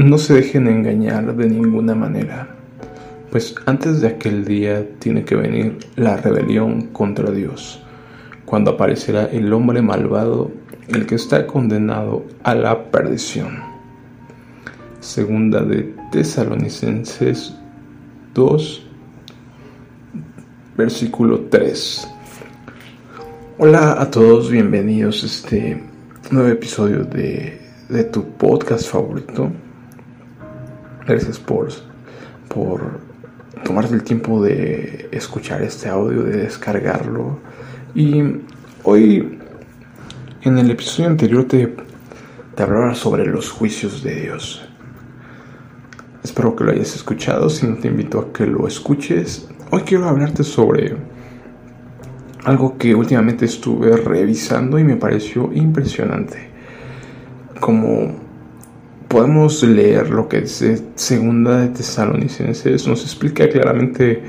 No se dejen engañar de ninguna manera, pues antes de aquel día tiene que venir la rebelión contra Dios, cuando aparecerá el hombre malvado, el que está condenado a la perdición. Segunda de Tesalonicenses 2, versículo 3. Hola a todos, bienvenidos a este nuevo episodio de, de tu podcast favorito. Gracias por, por tomarte el tiempo de escuchar este audio, de descargarlo. Y hoy, en el episodio anterior, te, te hablaba sobre los juicios de Dios. Espero que lo hayas escuchado. Si no, te invito a que lo escuches. Hoy quiero hablarte sobre algo que últimamente estuve revisando y me pareció impresionante. Como podemos leer lo que dice Segunda de Tesalonicenses, nos explica claramente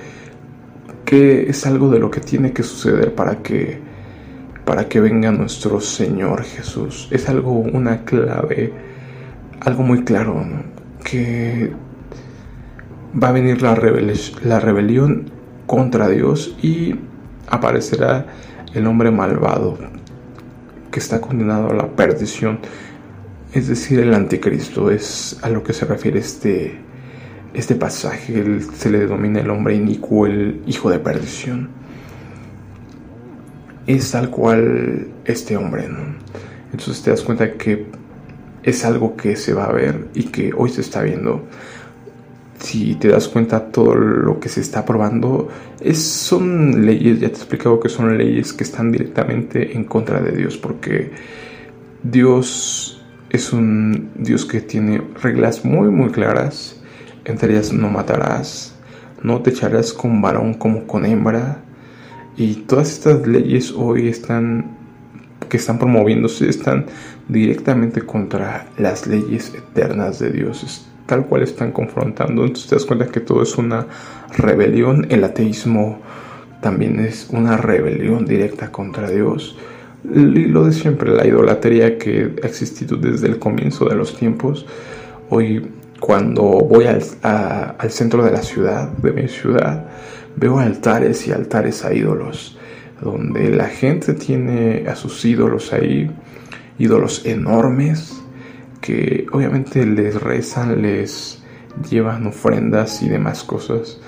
que es algo de lo que tiene que suceder para que para que venga nuestro Señor Jesús. Es algo una clave, algo muy claro, que va a venir la rebelión contra Dios y aparecerá el hombre malvado que está condenado a la perdición es decir, el anticristo, es a lo que se refiere este, este pasaje, se le denomina el hombre inicuo, el hijo de perdición. Es tal cual este hombre, ¿no? Entonces te das cuenta que es algo que se va a ver y que hoy se está viendo. Si te das cuenta, todo lo que se está probando es, son leyes, ya te he explicado que son leyes que están directamente en contra de Dios, porque Dios es un Dios que tiene reglas muy muy claras. Entre ellas no matarás, no te echarás con varón como con hembra. Y todas estas leyes hoy están que están promoviéndose están directamente contra las leyes eternas de Dios. tal cual están confrontando. Entonces te das cuenta que todo es una rebelión. El ateísmo también es una rebelión directa contra Dios lo de siempre, la idolatría que ha existido desde el comienzo de los tiempos. Hoy cuando voy al, al, centro de la ciudad, de mi ciudad, veo altares y altares a ídolos, donde la gente tiene a sus ídolos ahí, ídolos enormes, que obviamente les rezan, les llevan ofrendas y demás cosas.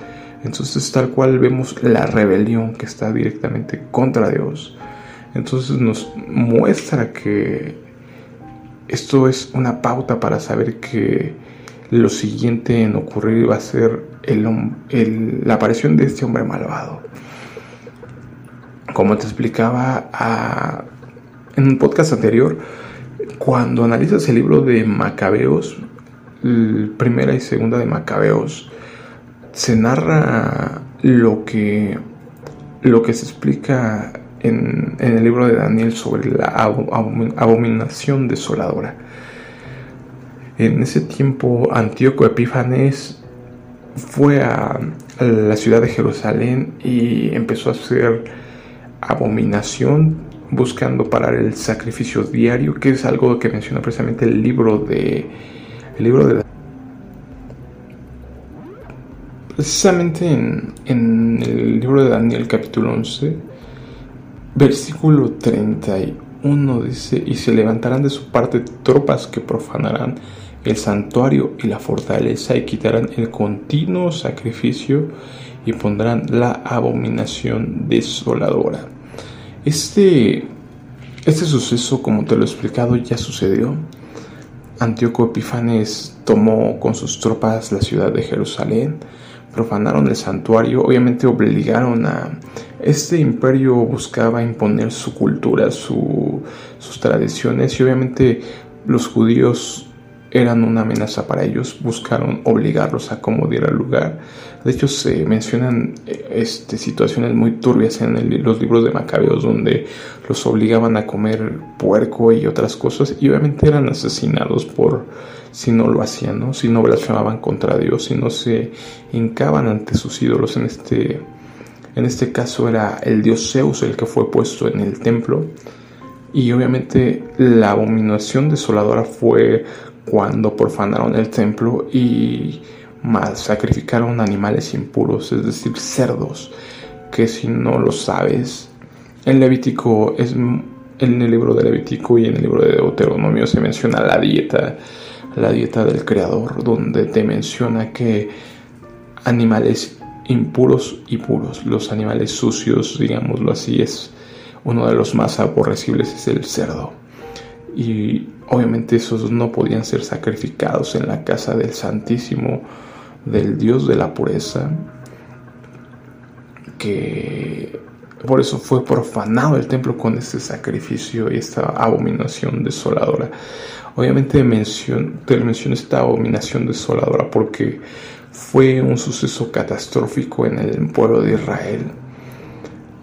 Entonces tal cual vemos la rebelión que está directamente contra Dios entonces nos muestra que esto es una pauta para saber que lo siguiente en ocurrir va a ser la aparición de este hombre malvado. Como te explicaba en un podcast anterior, cuando analizas el libro de Macabeos, primera y segunda de Macabeos, se narra lo que, lo que se explica en, el libro de Daniel sobre la abominación desoladora. En ese tiempo Antíoco Epífanes fue a, la ciudad de Jerusalén y empezó a hacer abominación buscando parar el sacrificio diario, que es algo que menciona precisamente el libro de el libro de precisamente en, en el libro de Daniel capítulo 11 Versículo 31 dice, y se levantarán de su parte tropas que profanarán el santuario y la fortaleza y quitarán el continuo sacrificio y pondrán la abominación desoladora. Este, este suceso, como te lo he explicado, ya sucedió. Antíoco Epifanes tomó con sus tropas la ciudad de Jerusalén, profanaron el santuario, obviamente obligaron a... Este imperio buscaba imponer su cultura, sus tradiciones y obviamente los judíos eran una amenaza para ellos, buscaron obligarlos a como diera lugar. De hecho, se mencionan eh, este, situaciones muy turbias en los libros de Macabeos donde los obligaban a comer puerco y otras cosas y obviamente eran asesinados por si no lo hacían, ¿no? si no blasfemaban contra Dios, si no se hincaban ante sus ídolos. En este, en este caso era el dios Zeus el que fue puesto en el templo. Y obviamente la abominación desoladora fue cuando profanaron el templo y más sacrificaron animales impuros, es decir, cerdos, que si no lo sabes, en Levítico es en el libro de Levítico y en el libro de Deuteronomio se menciona la dieta, la dieta del creador, donde te menciona que animales impuros y puros, los animales sucios, digámoslo así, es uno de los más aborrecibles es el cerdo. Y obviamente esos no podían ser sacrificados en la casa del Santísimo, del Dios de la pureza, que por eso fue profanado el templo con este sacrificio y esta abominación desoladora. Obviamente te menciono esta abominación desoladora porque fue un suceso catastrófico en el pueblo de Israel.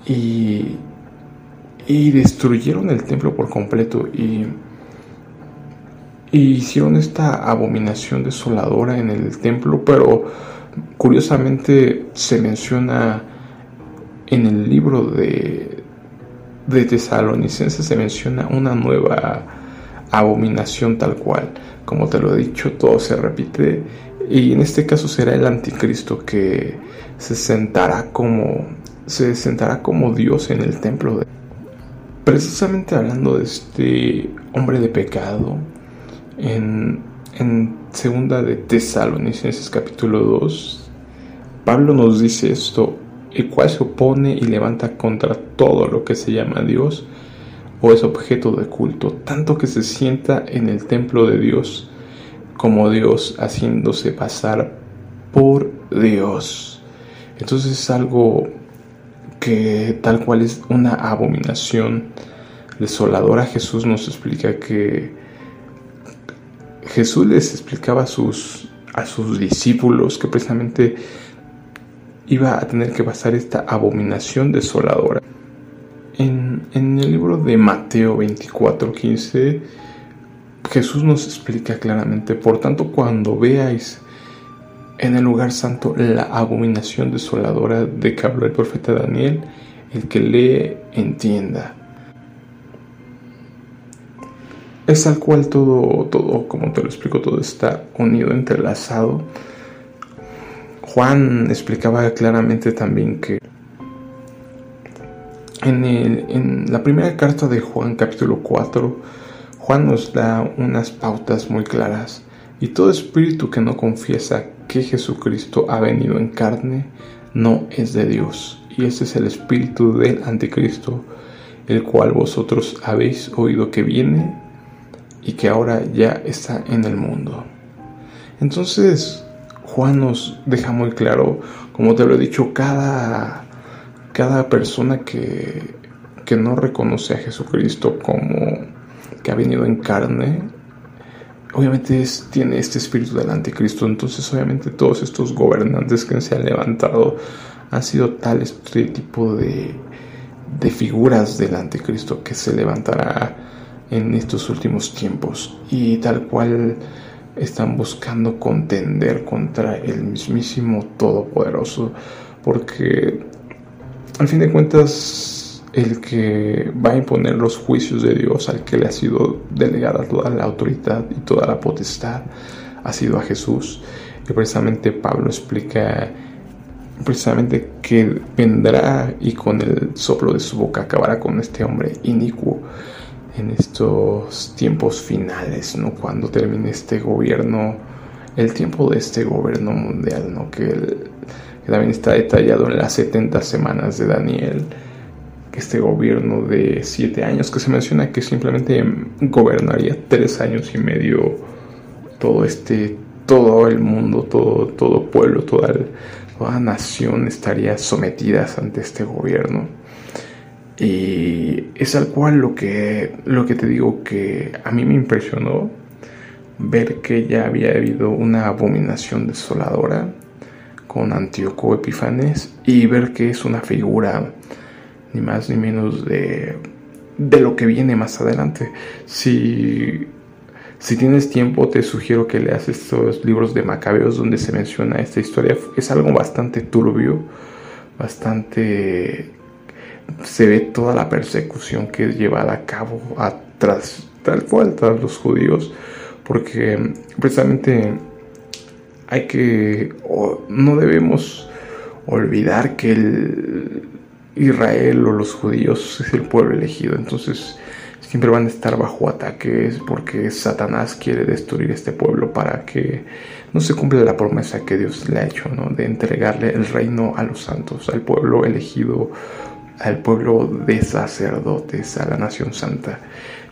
Y, y destruyeron el templo por completo y, y hicieron esta abominación desoladora en el templo, pero curiosamente se menciona en el libro de, de Tesalonicenses se menciona una nueva abominación tal cual. Como te lo he dicho, todo se repite y en este caso será el anticristo que se sentará como se sentará como Dios en el templo. De... Precisamente hablando de este hombre de pecado en, en segunda de Tesalonicenses capítulo 2 Pablo nos dice esto el cual se opone y levanta contra todo lo que se llama Dios o es objeto de culto, tanto que se sienta en el templo de Dios como Dios haciéndose pasar por Dios. Entonces es algo que tal cual es una abominación desoladora. Jesús nos explica que Jesús les explicaba a sus, a sus discípulos que precisamente iba a tener que pasar esta abominación desoladora. En, el libro de Mateo 24, 15, Jesús nos explica claramente, por tanto, cuando veáis en el lugar santo la abominación desoladora de que habló el profeta Daniel, el que lee entienda. Es al cual todo, todo, como te lo explico, todo está unido, entrelazado Juan explicaba claramente también que en, la primera carta de Juan capítulo 4, Juan nos da unas pautas muy claras y todo espíritu que no confiesa que Jesucristo ha venido en carne no es de Dios. Y ese es el espíritu del anticristo, el cual vosotros habéis oído que viene y que ahora ya está en el mundo. Entonces, Juan nos deja muy claro, como te lo he dicho, cada, cada persona que, que no reconoce a Jesucristo como ha venido en carne, obviamente tiene este espíritu del anticristo. Entonces, obviamente, todos estos gobernantes que se han levantado han sido tal este tipo de, de figuras del anticristo que se levantará en estos últimos tiempos. Y tal cual están buscando contender contra el mismísimo Todopoderoso, porque al fin de cuentas el que va a imponer los juicios de Dios, al que le ha sido delegada toda la autoridad y toda la potestad, ha sido a Jesús. Y precisamente Pablo explica precisamente que vendrá y con el soplo de su boca acabará con este hombre inicuo en estos tiempos finales, ¿no? Cuando termine este gobierno, el tiempo de este gobierno mundial, ¿no? Que, también está detallado en las 70 semanas de Daniel, que este gobierno de 7 años, que se menciona que simplemente gobernaría 3 años y medio todo este, todo el mundo, todo, todo pueblo, toda, toda nación estaría sometidas ante este gobierno. Y es al cual lo que, lo que te digo que a mí me impresionó ver que ya había habido una abominación desoladora con Antíoco Epifanes y ver que es una figura ni más ni menos de, de lo que viene más adelante. Si, si tienes tiempo te sugiero que leas estos libros de Macabeos donde se menciona esta historia. Es algo bastante turbio, bastante se ve toda la persecución que es llevada a cabo atrás, tal cual tras los judíos porque precisamente hay que, no debemos olvidar que el Israel o los judíos es el pueblo elegido, entonces siempre van a estar bajo ataques porque Satanás quiere destruir este pueblo para que no se cumpla la promesa que Dios le ha hecho, ¿no? De entregarle el reino a los santos, al pueblo elegido, al pueblo de sacerdotes, a la nación santa.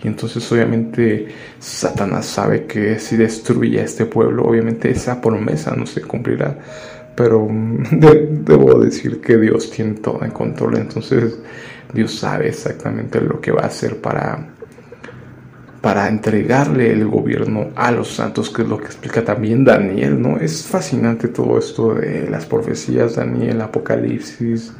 Y entonces obviamente Satanás sabe que si destruye a este pueblo, obviamente esa promesa no se cumplirá. Pero debo decir que Dios tiene todo en control, entonces Dios sabe exactamente lo que va a hacer para, para entregarle el gobierno a los santos, que es lo que explica también Daniel, ¿no? Es fascinante todo esto de las profecías, Daniel, Apocalipsis,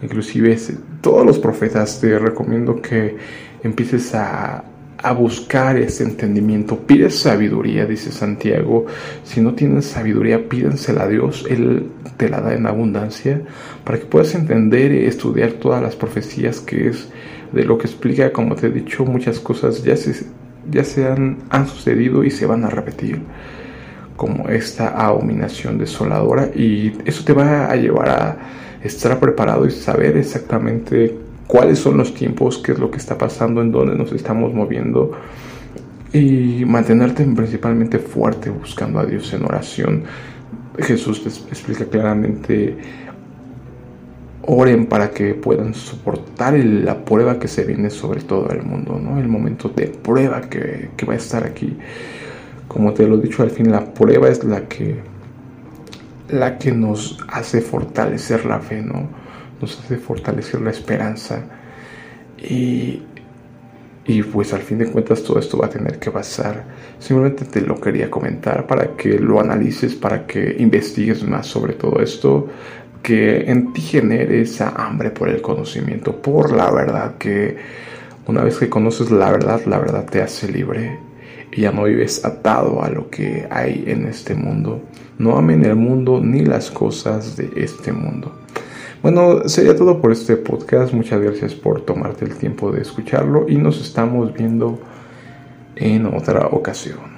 inclusive todos los profetas, te recomiendo que empieces a, a buscar ese entendimiento. Pide sabiduría, dice Santiago. Si no tienes sabiduría, pídensela a Dios. Él te la da en abundancia para que puedas entender y estudiar todas las profecías que es de lo que explica, como te he dicho, muchas cosas ya se, ya se han, han sucedido y se van a repetir como esta abominación desoladora y eso te va a llevar a estar preparado y saber exactamente cuáles son los tiempos, qué es lo que está pasando, en dónde nos estamos moviendo y mantenerte principalmente fuerte buscando a Dios en oración. Jesús te explica claramente, oren para que puedan soportar la prueba que se viene sobre todo el mundo, ¿no? El momento de prueba que, que va a estar aquí. Como te lo he dicho, al fin la prueba es la que, la que nos hace fortalecer la fe, ¿no? Nos hace fortalecer la esperanza y, y pues al fin de cuentas todo esto va a tener que pasar. Simplemente te lo quería comentar para que lo analices, para que investigues más sobre todo esto, que en ti genere esa hambre por el conocimiento, por la verdad, que una vez que conoces la verdad, la verdad te hace libre y ya no vives atado a lo que hay en este mundo. No amen el mundo ni las cosas de este mundo. Bueno, sería todo por este podcast. Muchas gracias por tomarte el tiempo de escucharlo y nos estamos viendo en otra ocasión.